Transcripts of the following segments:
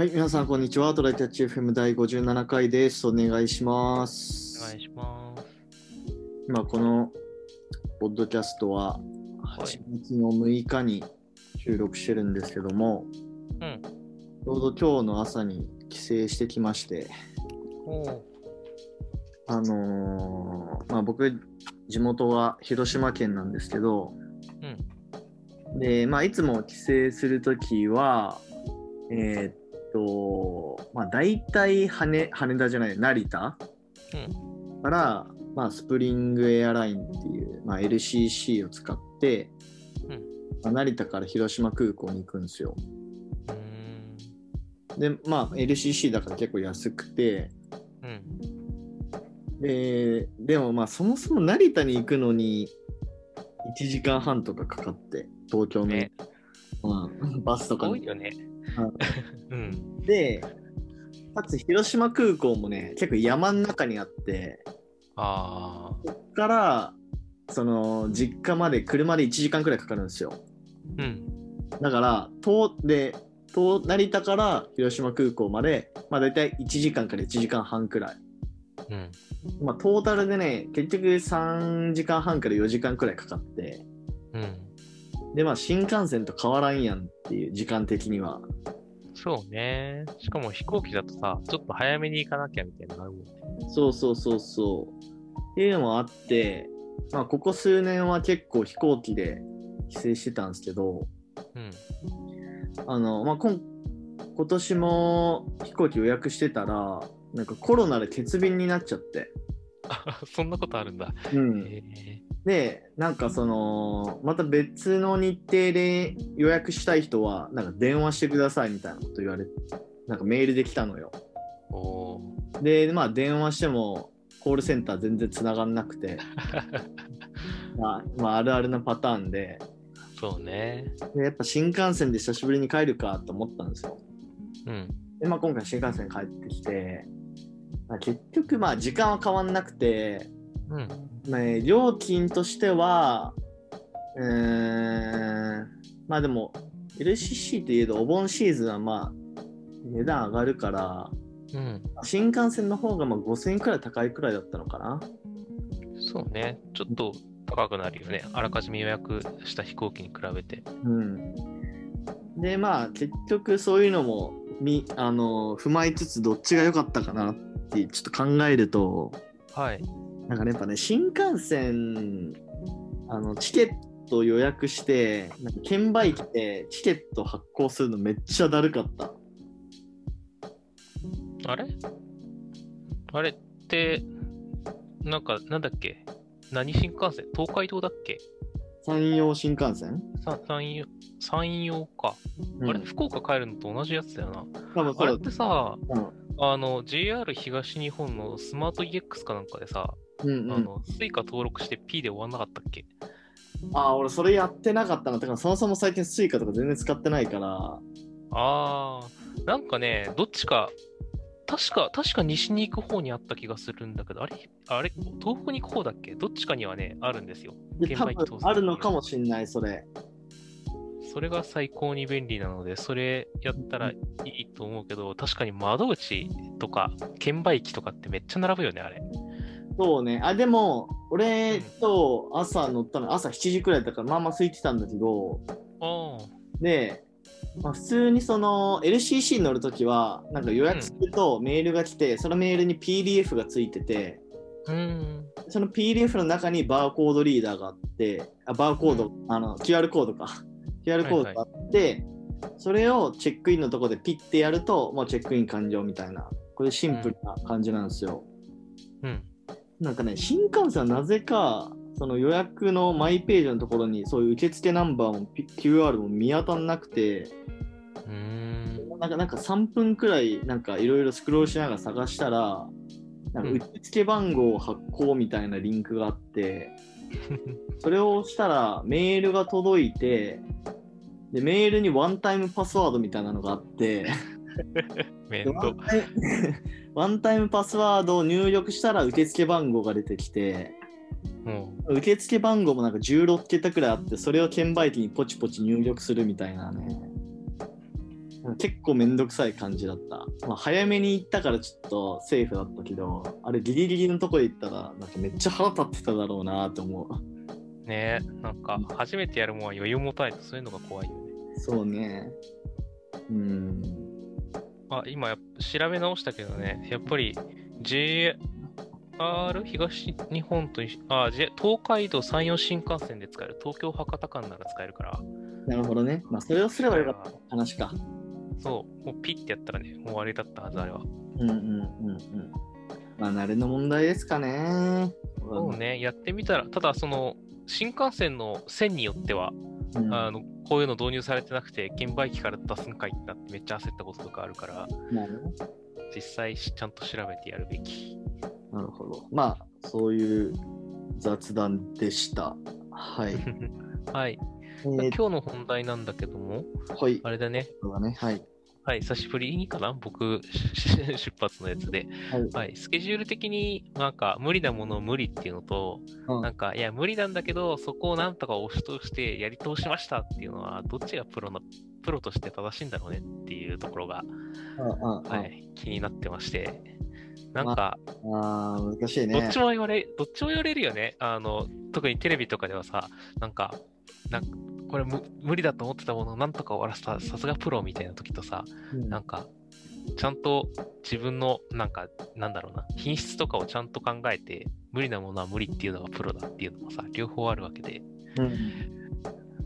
はい、皆さん、こんにちは。トライキャッチ FM 第57回です。お願いします。お願いします。今、このポッドキャストは8月の6日に収録してるんですけども、うん。ちょうど今日の朝に帰省してきまして、あのーまあ、僕、地元は広島県なんですけど、で、まあ、いつも帰省するときは、えーっと、まあ、大体羽羽田じゃない、成田？うん。から、まあ、スプリングエアラインっていう、まあ、LCC を使って、うんまあ成田から広島空港に行くんですよ。うーん。で、まあ、LCC だから結構安くて、うん。で、でもまあ、そもそも成田に行くのに1時間半とかかかって、東京の、ねまあ、バスとかに。多いよね。うん。で、かつ広島空港もね、結構山の中にあって、ああ。こっから、その、実家まで車で1時間くらいかかるんですよ。うん。だから、東で、東成田から広島空港まで、まあ大体1時間から1時間半くらい。うん。まあトータルでね、結局3時間半から4時間くらいかかって、うん。で、まあ新幹線と変わらんやんっていう時間的には。そうね。しかも飛行機だとさ、ちょっと早めに行かなきゃみたいなのあるもんね。そうそうそうそう。っていうのもあって、まあここ数年は結構飛行機で帰省してたんですけど、うん。あの、まあ今今年も飛行機予約してたら、なんかコロナで欠便になっちゃって。あ そんなことあるんだ。うん、で、なんかその、また別の日程で予約したい人は、なんか電話してくださいみたいなこと言われて、なんかメールで来たのよ。で、まあ電話しても、コールセンター全然繋がんなくて、まあ、まあ、あるあるなパターンでそうね。で、やっぱ新幹線で久しぶりに帰るかと思ったんですよ。うん。で、まあ今回新幹線帰ってきて、まあ、結局まあ時間は変わんなくて、うん。まあね、料金としては、うーん、まあでも、LCC といえどお盆シーズンはまあ、値段上がるから、うん。新幹線の方がまあ5000円くらい高いくらいだったのかな。そうね。ちょっと高くなるよね。あらかじめ予約した飛行機に比べて。うん。で、まあ結局そういうのも、みあの踏まえつつどっちが良かったかなってちょっと考えると、はい。なんかねやっぱね、新幹線、あのチケット予約して、なんか券売機でチケット発行するのめっちゃだるかった。あれ？あれって、なんか、なんだっけ？何新幹線？東海道だっけ？山陽新幹線、さ山陽、山陽か。うん。あれ福岡帰るのと同じやつだよな。多分あれってさ、うんあの、JR 東日本のスマート EX かなんかでさ、うんうん、あの、スイカ登録して P で終わんなかったっけ？あ、俺それやってなかったな。だからそもそも最近スイカとか全然使ってないから、あー、なんかね、どっちか、確か、確か西に行く方にあった気がするんだけど、あれあれ東北に行く方だっけ？どっちかにはね、あるんですよ。券売機あるのかもしんない、それ。それが最高に便利なので、それやったらいいと思うけど、確かに窓口とか、券売機とかってめっちゃ並ぶよね、あれ。そうね。あ、でも、俺と朝乗ったの、朝7時くらいだから、まあまあ空いてたんだけど、あで、まあ、普通にその LCC に乗るときは、なんか予約するとメールが来て、そのメールに PDF がついてて、あ。うん。その PDF の中にバーコードリーダーがあって、あバーコード、あの、QR コードか。QR コードがあって、それをチェックインのとこでピッてやると、もうチェックイン完了みたいな、これシンプルな感じなんですよ。うん。なんかね、新幹線はなぜか、その予約のマイページのところに、そういう受付ナンバーも QR も見当たんなくて、うーん。なんかなんか3分くらい、なんかいろいろスクロールしながら探したら、なんかうん受付番号発行みたいなリンクがあって、それを押したらメールが届いて、で、メールにワンタイムパスワードみたいなのがあって、ワン。タイム ワンタイムパスワードを入力したら受付番号が出てきて、も受付番号もなんか16桁くらいあって、それを券売機にポチポチ入力するみたいなね。結構めんどくさい感じだった。まあ、早めに行ったからちょっとセーフだったけど、あれギリギリのとこで行ったら、なんかめっちゃ腹立ってただろうなと思う。ねなんか初めてやるもんは余裕持たないとそういうのが怖いよね。そうね。うん。あ、今調べ直したけどね、やっぱり JR 東日本とあ、J- 東海道山陽新幹線で使える東京博多間なら使えるから、なるほどね。まあ、それをすればよかった話か。そう、もうピッてやったらね、もう終わりだったはず、あれは。うんうんうんうん。まあ、慣れの問題ですかね。そうね、やってみたら、ただその、新幹線の線によっては、うん。あのこういうの導入されてなくて、券売機から出すんかいってなってめっちゃ焦ったこととかあるから、実際ちゃんと調べてやるべき。なるほど。まあ、そういう雑談でした。はい。はい。えー、今日の本題なんだけども、はい。あれだね、ね。はい。はい、久しぶりにかな？僕、し 出発のやつで。はい。はい、スケジュール的になんか無理なものを無理っていうのと、うんなんか、いや、無理なんだけど、そこをなんとか押し通してやり通しましたっていうのは、どっちがプロの、プロとして正しいんだろうねっていうところが、うんうんはい、気になってまして。なんか、うん。ああ、難しいね。どっちも言われ、どっちも言われるよね。あの、特にテレビとかではさ、なんか、なんかこれ無無理だと思ってたものをなんとか終わらせた、さすがプロみたいな時とさ、うんなんか、ちゃんと自分の、なんか、なんだろうな、品質とかをちゃんと考えて、無理なものは無理っていうのがプロだっていうのもさ、両方あるわけで、うん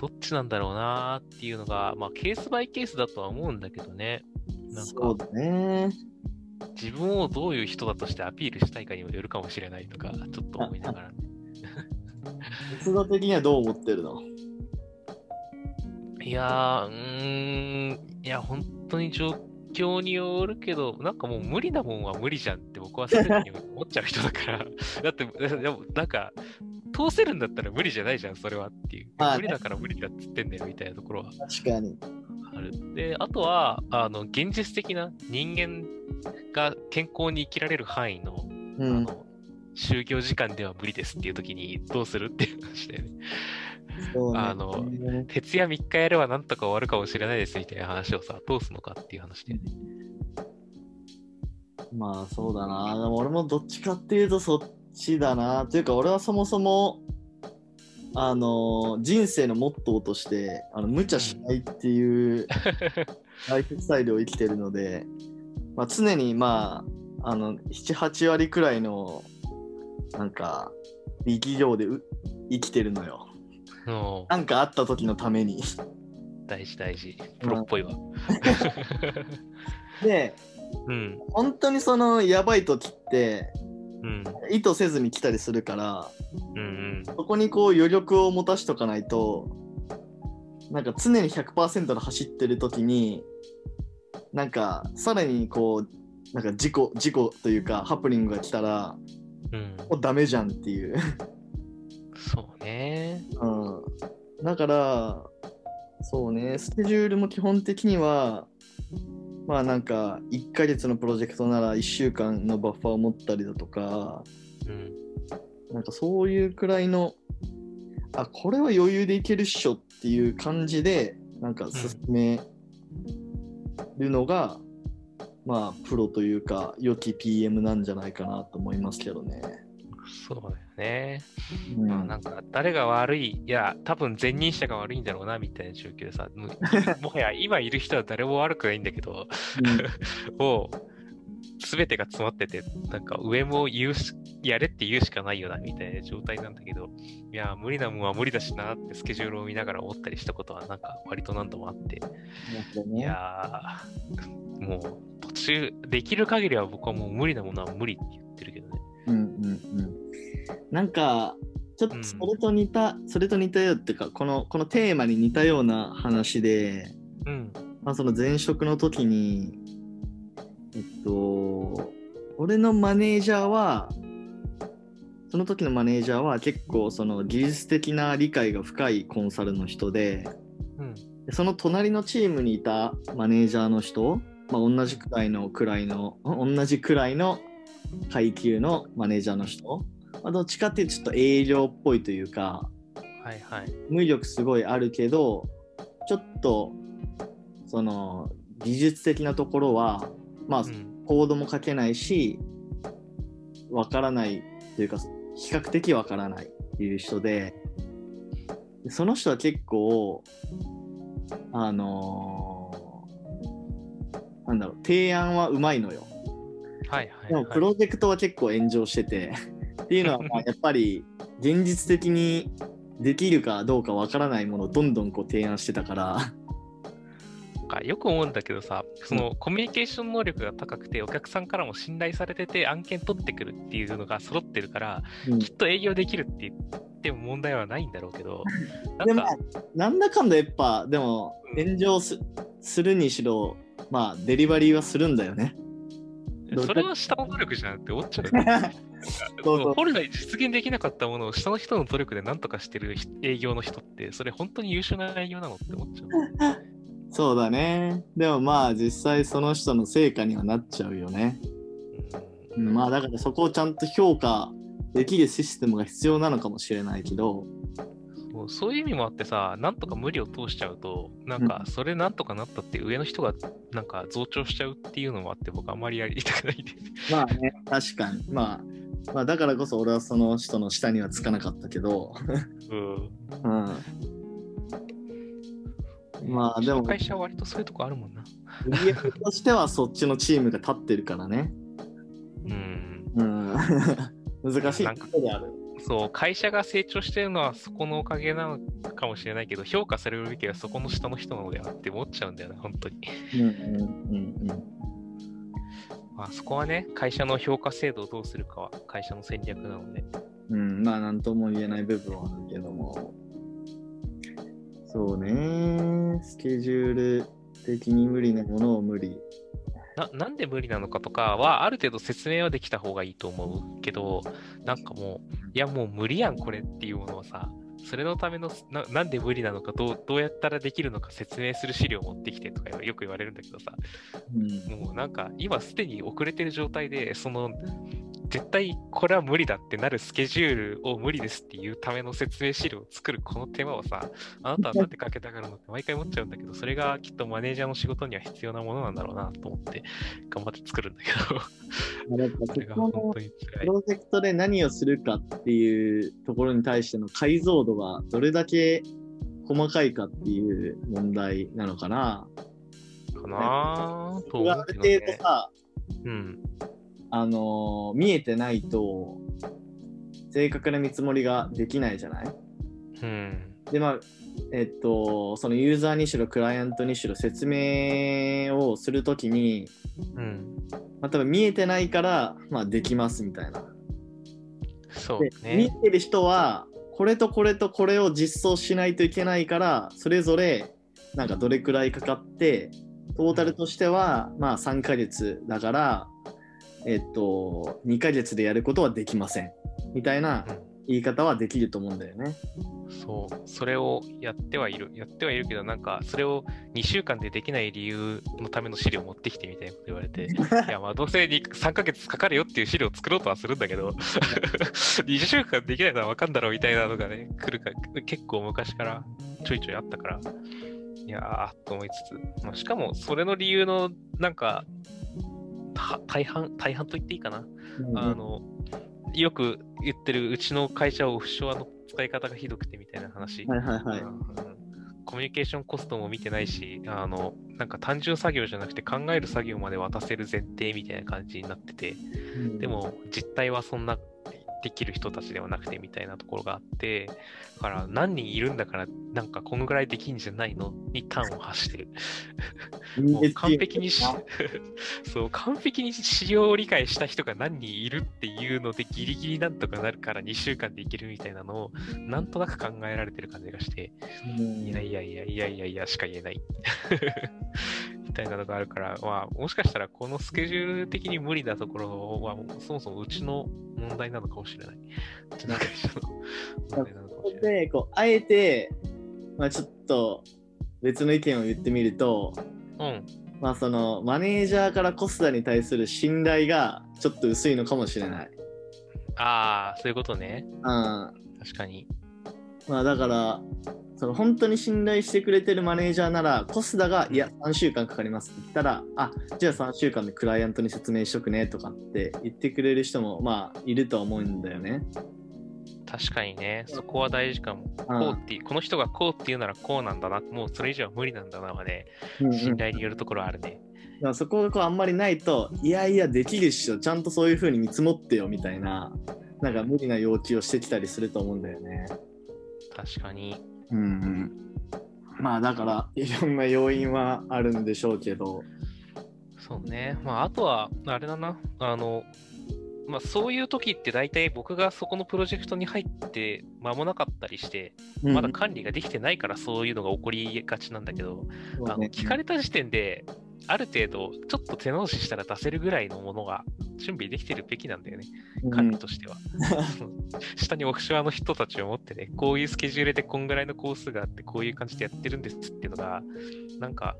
どっちなんだろうなーっていうのが、まあ、ケースバイケースだとは思うんだけどね。なんか、そうだね。自分をどういう人だとしてアピールしたいかにもよるかもしれないとか、ちょっと思いながらね。的にはどう思ってるの？いやー、うーん、いや、本当に状況によるけど、なんかもう無理なもんは無理じゃんって僕はすぐに思っちゃう人だから、だって、でもなんか、通せるんだったら無理じゃないじゃん、それはっていう。まあね無理だから無理だっつってんだよみたいなところは確かに。ある。で、あとは、あの、現実的な人間が健康に生きられる範囲の、うん。あの、就業時間では無理ですっていう時にどうするっていう話だよね。あの徹夜3日やればなんとか終わるかもしれないですみたいな話をさ、どうすのかっていう話だよね。まあそうだな。でも俺もどっちかっていうとそっちだな。というか俺はそもそも、あの人生のモットーとしてあの無茶しないっていう ライフスタイルを生きてるので、まあ、常にまああの78割くらいのなんか力量でう生きてるのよ。うんなんかあった時のために。大事大事。プロっぽいわ。でうん。本当にそのやばい時ってうん。意図せずに来たりするからうんうん。そこにこう余力を持たしとかないとなんか常に100%で走ってる時になんかさらにこうなんか事故事故というかハプニングが来たらうん。もうダメじゃんっていうだからそうねスケジュールも基本的にはまあなんか1ヶ月のプロジェクトなら1週間のバッファーを持ったりだとかうん。なんかそういうくらいの、あ、これは余裕でいけるっしょっていう感じで、なんか進めるのが、まあ、プロというか、良き PM なんじゃないかなと思いますけどね。そうだよね。うんまあなんか誰が悪い、いや、多分前任者が悪いんだろうなみたいな状況でさ、も もはや今いる人は誰も悪くないんだけど、もう全てが詰まってて、なんか上も言うし、やれって言うしかないよなみたいな状態なんだけど、いや、無理なもんは無理だしなってスケジュールを見ながら思ったりしたことはなんか割と何度もあって、いね、やー、もう途中、できる限りは僕はもう無理なものは無理って言ってるけどね。うんうんうん。なんか、ちょっとそれと似た、それと似たよっていうか、この、このテーマに似たような話で、うん。まあ、その前職の時に、えっと、俺のマネージャーは、その時のマネージャーは結構その技術的な理解が深いコンサルの人で、うん。でその隣のチームにいたマネージャーの人、まあ、同じくらいのくらいの、ん同じくらいの階級のマネージャーの人、まあ、どっちかっていうとちょっと営業っぽいというか、はいはい。無力すごいあるけどちょっとその技術的なところは、まあ、コードも書けないし、わからないというか、比較的わからないっていう人で、その人は結構、あのー、なんだろう、提案はうまいのよ。はいはい、はい、でもプロジェクトは結構炎上しててっていうのは まあやっぱり現実的にできるかどうかわからないものをどんどんこう提案してたから。かよく思うんだけどさ、そのコミュニケーション能力が高くて、お客さんからも信頼されてて、案件取ってくるっていうのが揃ってるから、うん、きっと営業できるって言っても問題はないんだろうけど、でも、なんだかんだやっぱ、でも、炎上す,、するにしろ、まあ、デリバリーはするんだよね。それは下の努力じゃんって思っちゃう。本来実現できなかったものを下の人の努力で何とかしてる営業の人って、それ本当に優秀な営業なのって思っちゃう。そうだね。でもまあ実際その人の成果にはなっちゃうよね。うん、まあだからそこをちゃんと評価できるシステムが必要なのかもしれないけど。そういう意味もあってさ、なんとか無理を通しちゃうと、なんかそれなんとかなったって上の人がなんか増長しちゃうっていうのもあって、僕あんまりやりたくないです。まあね、確かに。まあ、まあだからこそ俺はその人の下にはつかなかったけど。うん。うんまあでも。会社は割とそういうとこあるもんな。売上としてはそっちのチームが立ってるからね。うん。うん、難しいことである。そう、会社が成長してるのはそこのおかげなのかもしれないけど、評価されるべきはそこの下の人なのではって思っちゃうんだよね、本当に。うんうんうんうん。まあそこはね、会社の評価制度をどうするかは会社の戦略なので。うん、まあなんとも言えない部分はあるけども。そうね、スケジュール的に無理なものを無理。ななんで無理なのかとかは、ある程度説明はできた方がいいと思うけど、なんかもう、いやもう無理やん、これっていうものはさ、それのためのな、なんで無理なのかどう、どうやったらできるのか説明する資料を持ってきてとかよく言われるんだけどさ、うん、もうなんか今すでに遅れてる状態で、その絶対これは無理だってなるスケジュールを無理ですっていうための説明資料を作るこの手間をさ、あなたはなんでかけたがるのって毎回思っちゃうんだけど、それがきっとマネージャーの仕事には必要なものなんだろうなと思って頑張って作るんだけど。それが本当に。プロジェクトで何をするかっていうところに対しての解像度がどれだけ細かいかっていう問題なのかな。かな。ぁ、ね、ある程度さ、うん、あの見えてないと正確な見積もりができないじゃない、うん、でまあえっとそのユーザーにしろクライアントにしろ説明をするときに、うん。まあ、多分見えてないから、まあ、できますみたいな。そうね、見えてる人はこれとこれとこれを実装しないといけないからそれぞれなんかどれくらいかかってトータルとしてはまあ3ヶ月だからえっと、2ヶ月でやることはできません。みたいな言い方はできると思うんだよね。そう、それをやってはいる。やってはいるけど、なんか、それを2週間でできない理由のための資料を持ってきてみたいなこと言われて、いや、まあ、どうせ3ヶ月かかるよっていう資料を作ろうとはするんだけど、2週間できないのはわかんだろうみたいなのがね、来るか、結構昔からちょいちょいあったから、いやーと思いつつ、まあ、しかも、それの理由の、なんか、大半、大半と言っていいかな。うん、あの、よく言ってるうちの会社オフショアの使い方がひどくてみたいな話。はいはいはい。コミュニケーションコストも見てないし、あの、なんか単純作業じゃなくて考える作業まで渡せる前提みたいな感じになってて、うん、でも実態はそんなできる人たちではなくてみたいなところがあって、だから何人いるんだからなんかこのぐらいできんじゃないのに端を発してる。もう完璧にし、そう、完璧に仕様を理解した人が何人いるっていうのでギリギリなんとかなるから2週間でいけるみたいなのをなんとなく考えられてる感じがして、いやいやいやいやいやいやしか言えない。みたいなのがあるから、まあ、もしかしたらこのスケジュール的に無理なところは、そもそもうちの問題なのかもしれない。うちの会社の問題なのかもしれない。で、こう、あえて、まあ、ちょっと別の意見を言ってみると、うん。まあ、その、マネージャーからコスダに対する信頼がちょっと薄いのかもしれない。ああ、そういうことね。うん。確かに。まあ、だから、その本当に信頼してくれてるマネージャーなら、コスダが、いや、3週間かかりますって言ったら、あ、じゃあ3週間でクライアントに説明しとくねとかって言ってくれる人も、まあ、いるとは思うんだよね。確かにね、そこは大事かも。こうって、この人がこうって言うならこうなんだな、もうそれ以上は無理なんだなはね、信頼によるところあるね。うんうん、そこがこうあんまりないと、いやいや、できるっしょ、ちゃんとそういうふうに見積もってよみたいな、なんか無理な要求をしてきたりすると思うんだよね。確かに。うん、うん。まあだから、いろんな要因はあるんでしょうけど。そうね。まああとは、あれだな、あの、まあ、そういう時って大体僕がそこのプロジェクトに入って間もなかったりして、まだ管理ができてないからそういうのが起こりがちなんだけど、うん、あの聞かれた時点である程度ちょっと手直ししたら出せるぐらいのものが準備できてるべきなんだよね、管理としては。下にオフショアの人たちを持ってね、こういうスケジュールでこんぐらいのコースがあって、こういう感じでやってるんですっていうのが、なんか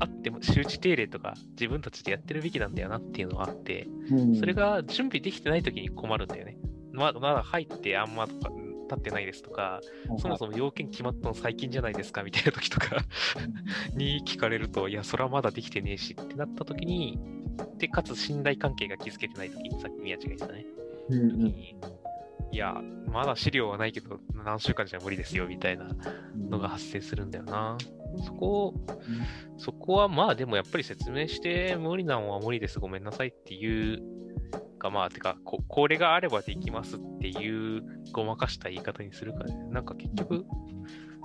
あっても周知定例とか自分たちでやってるべきなんだよなっていうのがあって、うん、それが準備できてない時に困るんだよね。ままだ入ってあんまとか立ってないですとか、そもそも要件決まったの最近じゃないですかみたいな時とかに聞かれると、いや、それはまだできてねえしってなった時に、で、かつ信頼関係が築けてない時に、さっき宮地が言ったね。うん、にいや、まだ資料はないけど、何週間じゃ無理ですよみたいなのが発生するんだよな。そこ、そこはまあでもやっぱり説明して無理なのは無理です、ごめんなさいっていうか、まあ、てかこ、これがあればできますっていうごまかした言い方にするかね。なんか結局、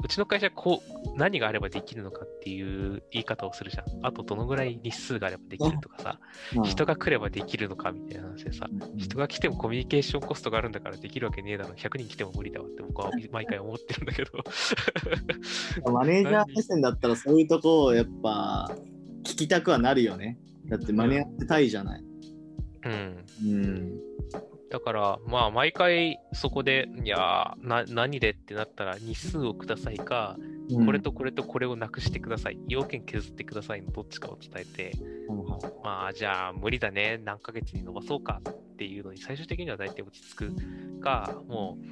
うちの会社こう、何があればできるのかっていう言い方をするじゃん。あとどのぐらい日数があればできるとかさ、人が来ればできるのかみたいな話でさ、人が来てもコミュニケーションコストがあるんだからできるわけねえだろ、100人来ても無理だわって僕は毎回思ってるんだけど。マネージャー目線だったらそういうとこをやっぱ聞きたくはなるよね。だって間に合ってたいじゃない。うん。うん。だから、まあ、毎回そこで、いやな、何でってなったら、日数をくださいか、うん、これとこれとこれをなくしてください、要件削ってくださいのどっちかを伝えて、うん、まあ、じゃあ、無理だね、何ヶ月に伸ばそうかっていうのに、最終的には大体落ち着くか、もう、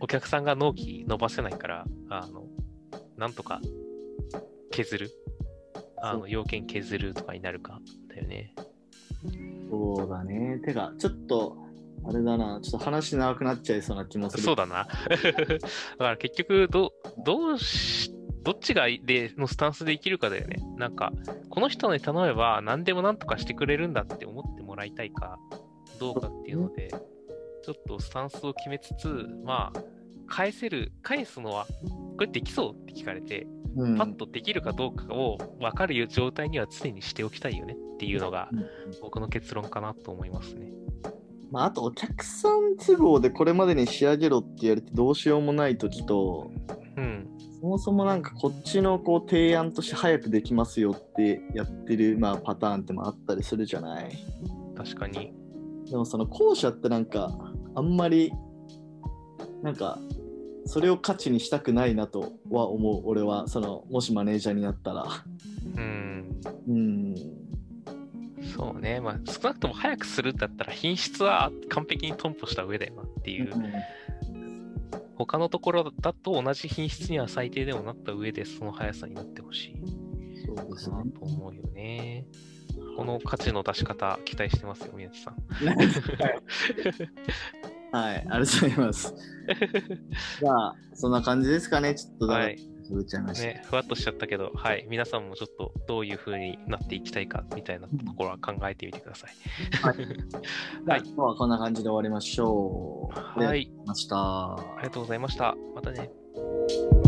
お客さんが納期伸ばせないから、あの、なんとか削る、あの、要件削るとかになるか、だよね。そうだね。てか、ちょっと、あれだな、ちょっと話長くなっちゃいそうな気もする。そうだな。だから結局、ど、どうし、どっちがでのスタンスで生きるかだよね。なんか、この人に頼めば何でも何とかしてくれるんだって思ってもらいたいか、どうかっていうので、ちょっとスタンスを決めつつ、まあ、返せる、返すのは、これできそうって聞かれて、パッとできるかどうかを分かる状態には常にしておきたいよねっていうのが、僕の結論かなと思いますね。まあ、あとお客さん都合でこれまでに仕上げろって言われてどうしようもない時と、うん、そもそもなんかこっちのこう提案として早くできますよってやってる、まあ、パターンってもあったりするじゃない？確かに。でもその後者ってなんかあんまりなんかそれを価値にしたくないなとは思う俺はそのもしマネージャーになったらうんうんそうね、まあ、少なくとも早くするんだったら品質は完璧にトンポした上だよなっていう。他のところだと同じ品質には最低でもなった上でその速さになってほしい。そうですね。と思うよね。この価値の出し方、期待してますよ、宮地さん。はい、ありがとうございます。じゃあ、そんな感じですかね、ちょっとだ、はいぶっちゃいました。ね、ふわっとしちゃったけど、はい、皆さんもちょっとどういう風になっていきたいかみたいなところは考えてみてください。はい。はい、今日はこんな感じで終わりましょう。はい。ありがとうございました。ありがとうございました。またね。